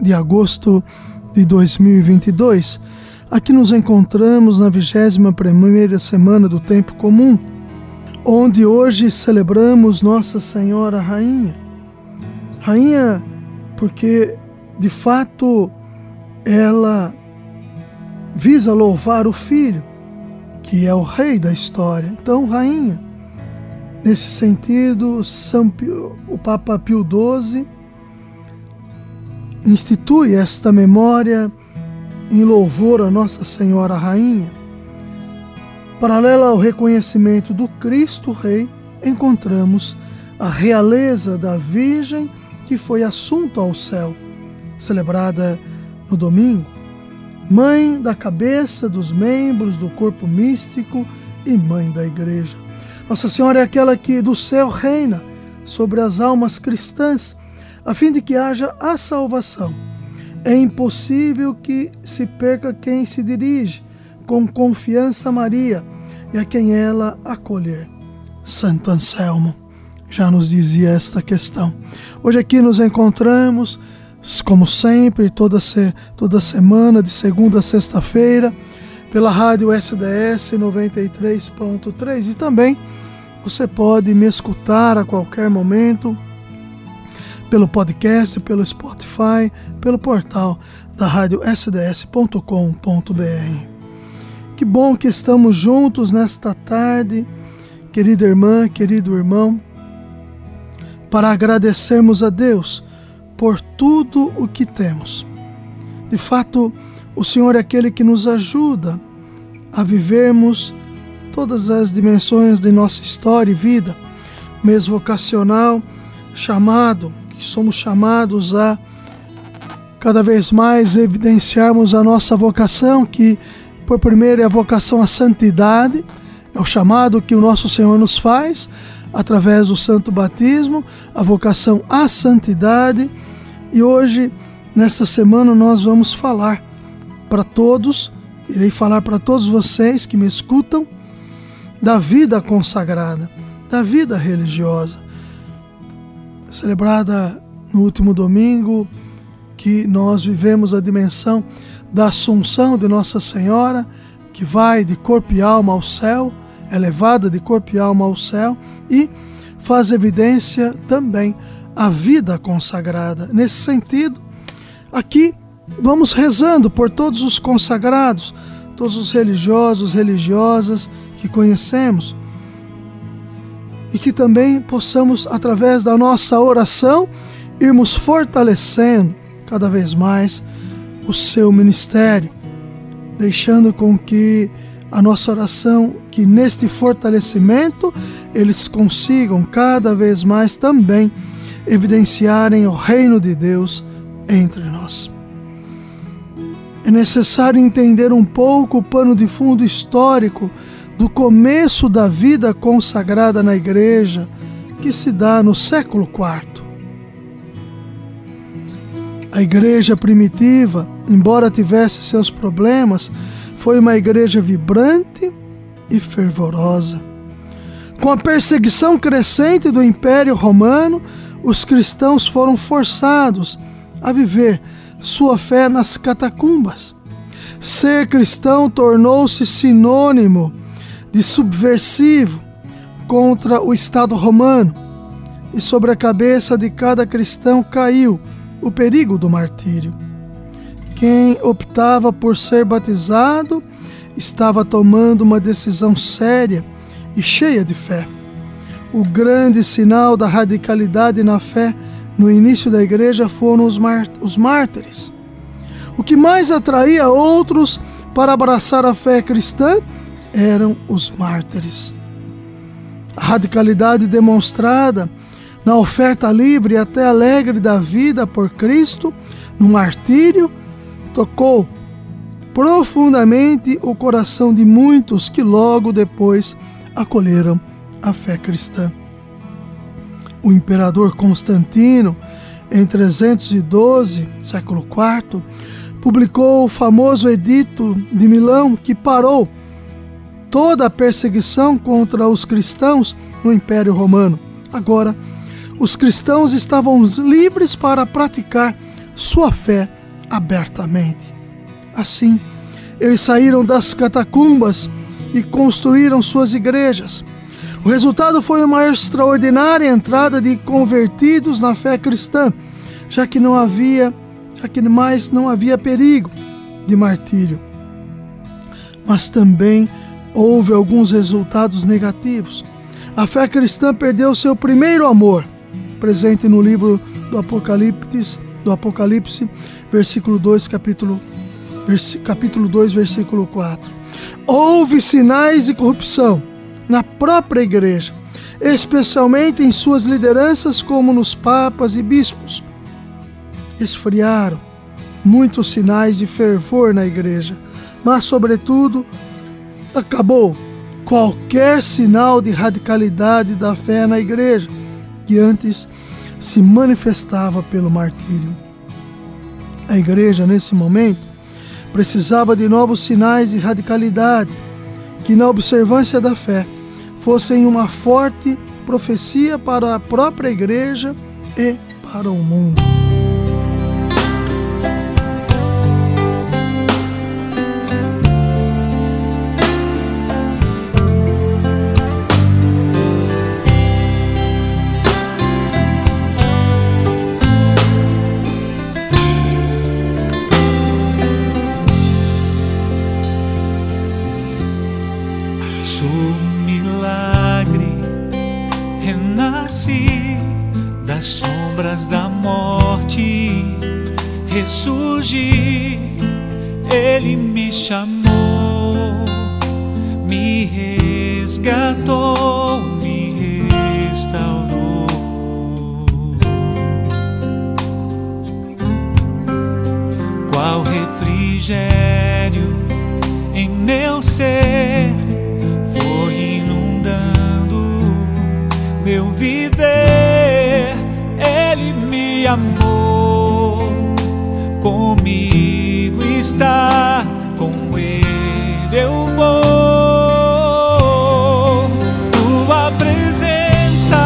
de agosto de 2022, aqui nos encontramos na 21ª semana do tempo comum, onde hoje celebramos Nossa Senhora Rainha. Rainha porque de fato ela visa louvar o filho, que é o rei da história. Então, rainha. Nesse sentido, Pio, o Papa Pio XII institui esta memória em louvor a Nossa Senhora Rainha. Paralela ao reconhecimento do Cristo Rei, encontramos a realeza da Virgem que foi assunto ao céu, celebrada no domingo, mãe da cabeça dos membros do corpo místico e mãe da Igreja. Nossa Senhora é aquela que do céu reina sobre as almas cristãs a fim de que haja a salvação. É impossível que se perca quem se dirige com confiança a Maria e a quem ela acolher. Santo Anselmo já nos dizia esta questão. Hoje aqui nos encontramos, como sempre, toda, se, toda semana, de segunda a sexta-feira, pela rádio SDS 93.3 e também você pode me escutar a qualquer momento pelo podcast, pelo Spotify, pelo portal da rádio sds.com.br. Que bom que estamos juntos nesta tarde, querida irmã, querido irmão, para agradecermos a Deus por tudo o que temos. De fato, o Senhor é aquele que nos ajuda a vivermos todas as dimensões de nossa história e vida, mesmo vocacional, chamado, que somos chamados a cada vez mais evidenciarmos a nossa vocação, que por primeiro é a vocação à santidade, é o chamado que o nosso Senhor nos faz através do santo batismo, a vocação à santidade. E hoje, nesta semana, nós vamos falar para todos, irei falar para todos vocês que me escutam, da vida consagrada, da vida religiosa celebrada no último domingo, que nós vivemos a dimensão da Assunção de Nossa Senhora, que vai de corpo e alma ao céu, é levada de corpo e alma ao céu e faz evidência também a vida consagrada. Nesse sentido, aqui vamos rezando por todos os consagrados, todos os religiosos, religiosas que conhecemos e que também possamos, através da nossa oração, irmos fortalecendo cada vez mais o seu ministério, deixando com que a nossa oração, que neste fortalecimento eles consigam cada vez mais também evidenciarem o reino de Deus entre nós. É necessário entender um pouco o pano de fundo histórico do começo da vida consagrada na igreja, que se dá no século IV. A igreja primitiva, embora tivesse seus problemas, foi uma igreja vibrante e fervorosa. Com a perseguição crescente do Império Romano, os cristãos foram forçados a viver sua fé nas catacumbas. Ser cristão tornou-se sinônimo de subversivo contra o Estado romano, e sobre a cabeça de cada cristão caiu o perigo do martírio. Quem optava por ser batizado estava tomando uma decisão séria e cheia de fé. O grande sinal da radicalidade na fé no início da igreja foram os, os mártires. O que mais atraía outros para abraçar a fé cristã eram os mártires. A radicalidade demonstrada na oferta livre e até alegre da vida por Cristo, no martírio, tocou profundamente o coração de muitos que logo depois acolheram a fé cristã. O imperador Constantino, em 312, século IV, publicou o famoso Edito de Milão que parou toda a perseguição contra os cristãos no Império Romano. Agora, os cristãos estavam livres para praticar sua fé abertamente. Assim, eles saíram das catacumbas e construíram suas igrejas. O resultado foi uma extraordinária entrada de convertidos na fé cristã, já que não havia, já que mais não havia perigo de martírio. Mas também houve alguns resultados negativos. A fé cristã perdeu seu primeiro amor, presente no livro do Apocalipse, do Apocalipse, versículo 2, capítulo capítulo 2, versículo 4. Houve sinais de corrupção na própria igreja, especialmente em suas lideranças, como nos papas e bispos. Esfriaram muitos sinais de fervor na igreja, mas, sobretudo, acabou qualquer sinal de radicalidade da fé na igreja, que antes se manifestava pelo martírio. A igreja, nesse momento, precisava de novos sinais de radicalidade, que na observância da fé fossem uma forte profecia para a própria igreja e para o mundo. Meu viver, Ele me amou comigo está, com Ele eu vou. Tua presença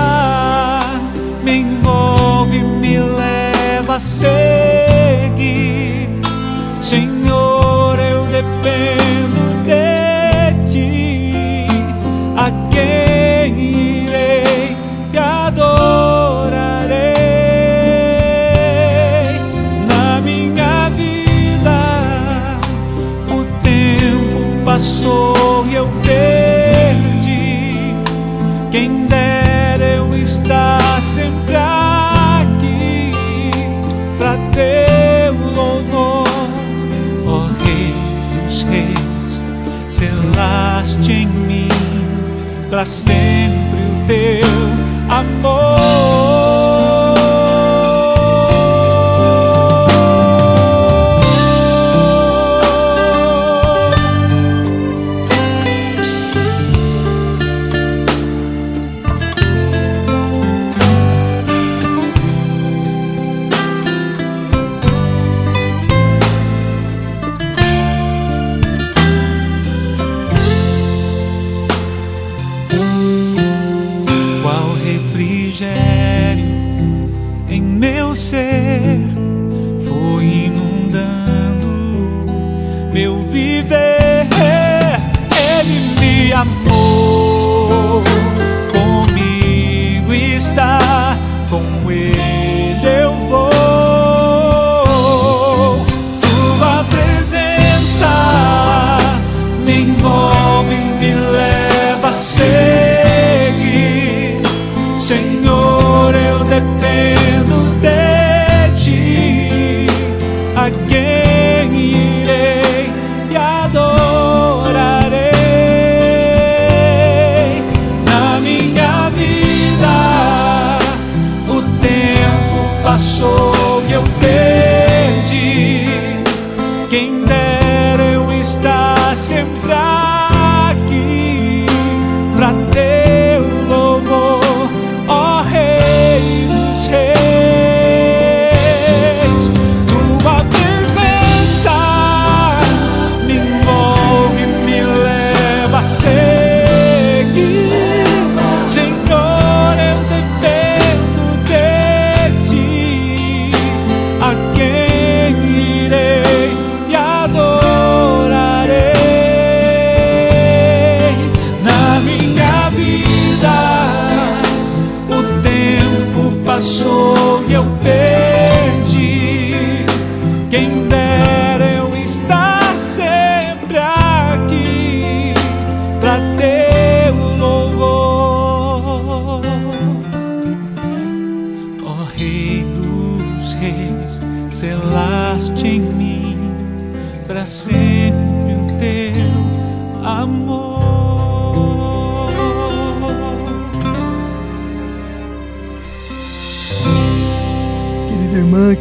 me envolve, me leva a seguir, Senhor, eu dependo de Ti. A para sempre o teu amor.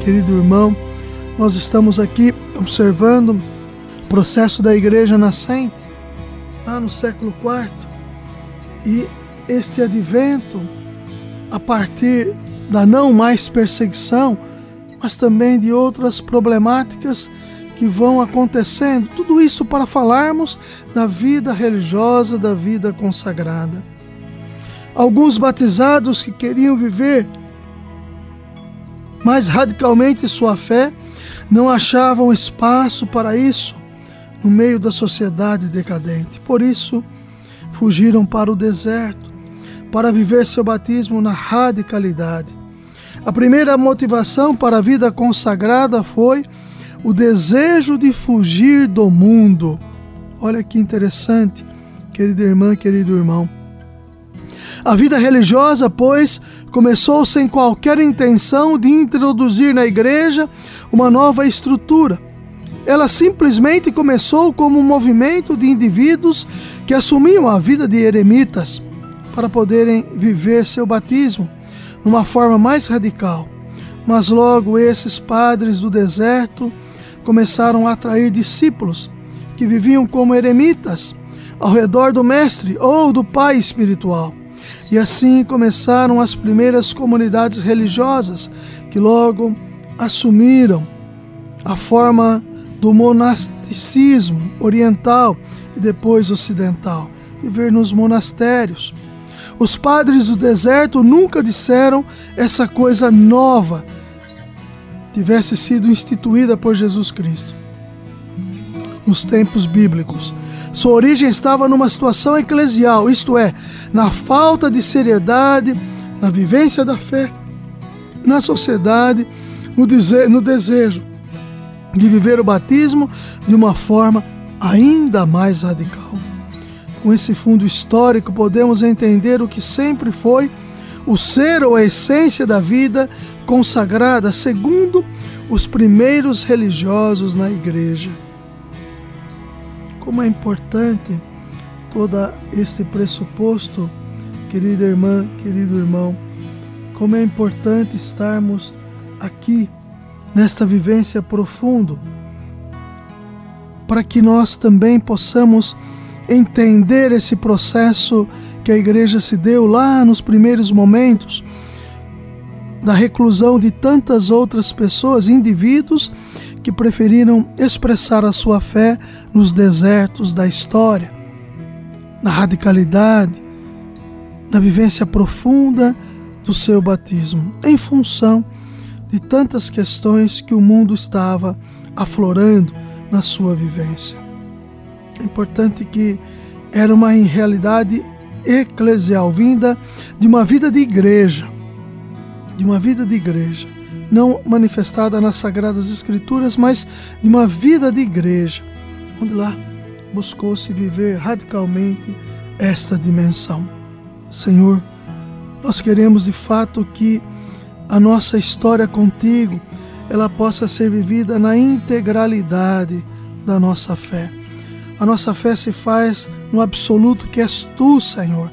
Querido irmão, nós estamos aqui observando o processo da igreja nascente, lá no século IV, e este advento, a partir da não mais perseguição, mas também de outras problemáticas que vão acontecendo, tudo isso para falarmos da vida religiosa, da vida consagrada. Alguns batizados que queriam viver mais radicalmente sua fé, não achavam espaço para isso no meio da sociedade decadente. Por isso, fugiram para o deserto para viver seu batismo na radicalidade. A primeira motivação para a vida consagrada foi o desejo de fugir do mundo. Olha que interessante, querida irmã, querido irmão. A vida religiosa, pois, começou sem qualquer intenção de introduzir na igreja uma nova estrutura. Ela simplesmente começou como um movimento de indivíduos que assumiam a vida de eremitas para poderem viver seu batismo numa forma mais radical. Mas logo esses padres do deserto começaram a atrair discípulos que viviam como eremitas ao redor do mestre ou do pai espiritual. E assim começaram as primeiras comunidades religiosas que logo assumiram a forma do monasticismo oriental e depois ocidental, viver nos monastérios. Os padres do deserto nunca disseram essa coisa nova tivesse sido instituída por Jesus Cristo nos tempos bíblicos. Sua origem estava numa situação eclesial, isto é, na falta de seriedade, na vivência da fé, na sociedade, no, dese no desejo de viver o batismo de uma forma ainda mais radical. Com esse fundo histórico, podemos entender o que sempre foi o ser ou a essência da vida consagrada segundo os primeiros religiosos na igreja. Como é importante todo este pressuposto, querida irmã, querido irmão, como é importante estarmos aqui nesta vivência profundo, para que nós também possamos entender esse processo que a igreja se deu lá nos primeiros momentos da reclusão de tantas outras pessoas, indivíduos que preferiram expressar a sua fé nos desertos da história, na radicalidade, na vivência profunda do seu batismo, em função de tantas questões que o mundo estava aflorando na sua vivência. É importante que era uma realidade eclesial, vinda de uma vida de igreja, de uma vida de igreja, não manifestada nas Sagradas Escrituras, mas de uma vida de igreja, onde lá buscou-se viver radicalmente esta dimensão. Senhor, nós queremos de fato que a nossa história contigo ela possa ser vivida na integralidade da nossa fé. A nossa fé se faz no absoluto que és tu, Senhor.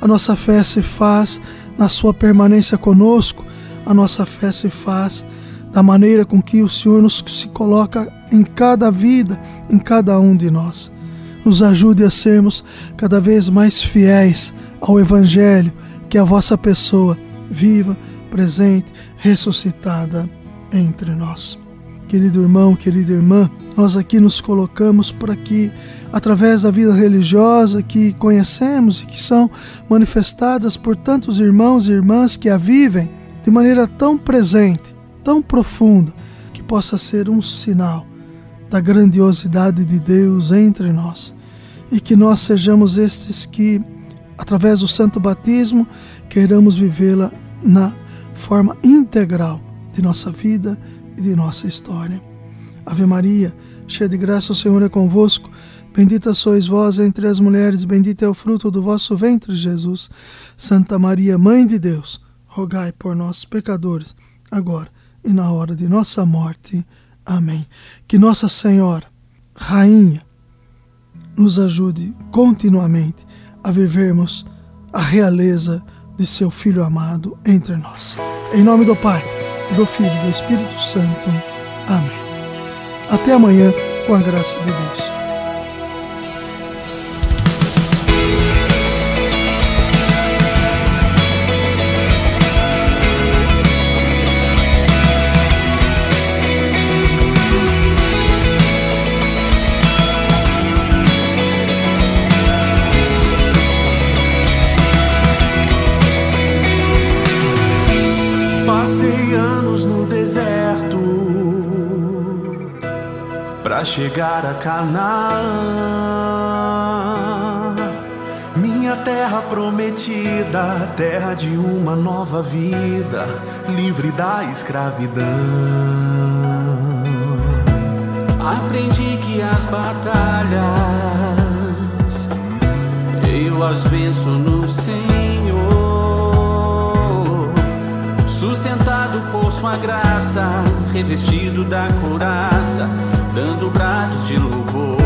A nossa fé se faz na sua permanência conosco, a nossa fé se faz da maneira com que o Senhor nos se coloca em cada vida, em cada um de nós. Nos ajude a sermos cada vez mais fiéis ao Evangelho, que é a vossa pessoa viva, presente, ressuscitada entre nós. Querido irmão, querida irmã, nós aqui nos colocamos para que, através da vida religiosa que conhecemos e que são manifestadas por tantos irmãos e irmãs que a vivem de maneira tão presente, tão profunda, que possa ser um sinal da grandiosidade de Deus entre nós e que nós sejamos estes que, através do santo batismo, queiramos vivê-la na forma integral de nossa vida e de nossa história. Ave Maria, cheia de graça, o Senhor é convosco. Bendita sois vós entre as mulheres, bendito é o fruto do vosso ventre, Jesus. Santa Maria, Mãe de Deus, rogai por nós, pecadores, agora e na hora de nossa morte. Amém. Que Nossa Senhora, Rainha, nos ajude continuamente a vivermos a realeza de seu Filho amado entre nós. Em nome do Pai, do Filho e do Espírito Santo. Amém. Até amanhã, com a graça de Deus. Chegar a Canaã, minha terra prometida, terra de uma nova vida, livre da escravidão. Aprendi que as batalhas eu as venço no Senhor, sustentado por Sua graça, revestido da couraça dando brados de louvor.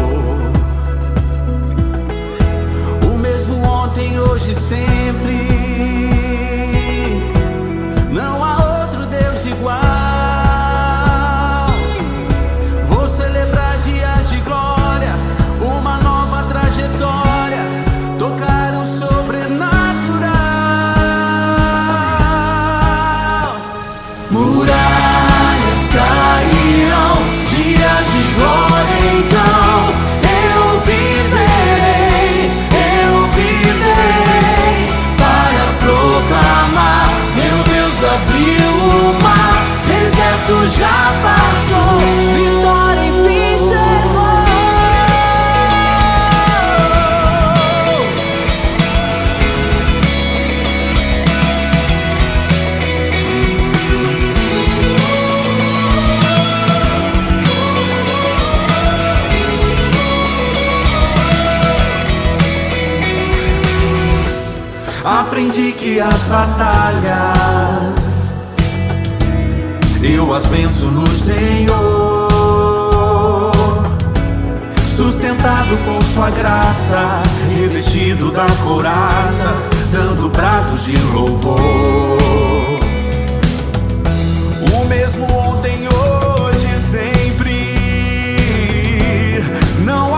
Aprendi que as batalhas eu as venço no Senhor, sustentado por Sua graça, revestido da couraça, dando pratos de louvor. O mesmo ontem, hoje, sempre. Não há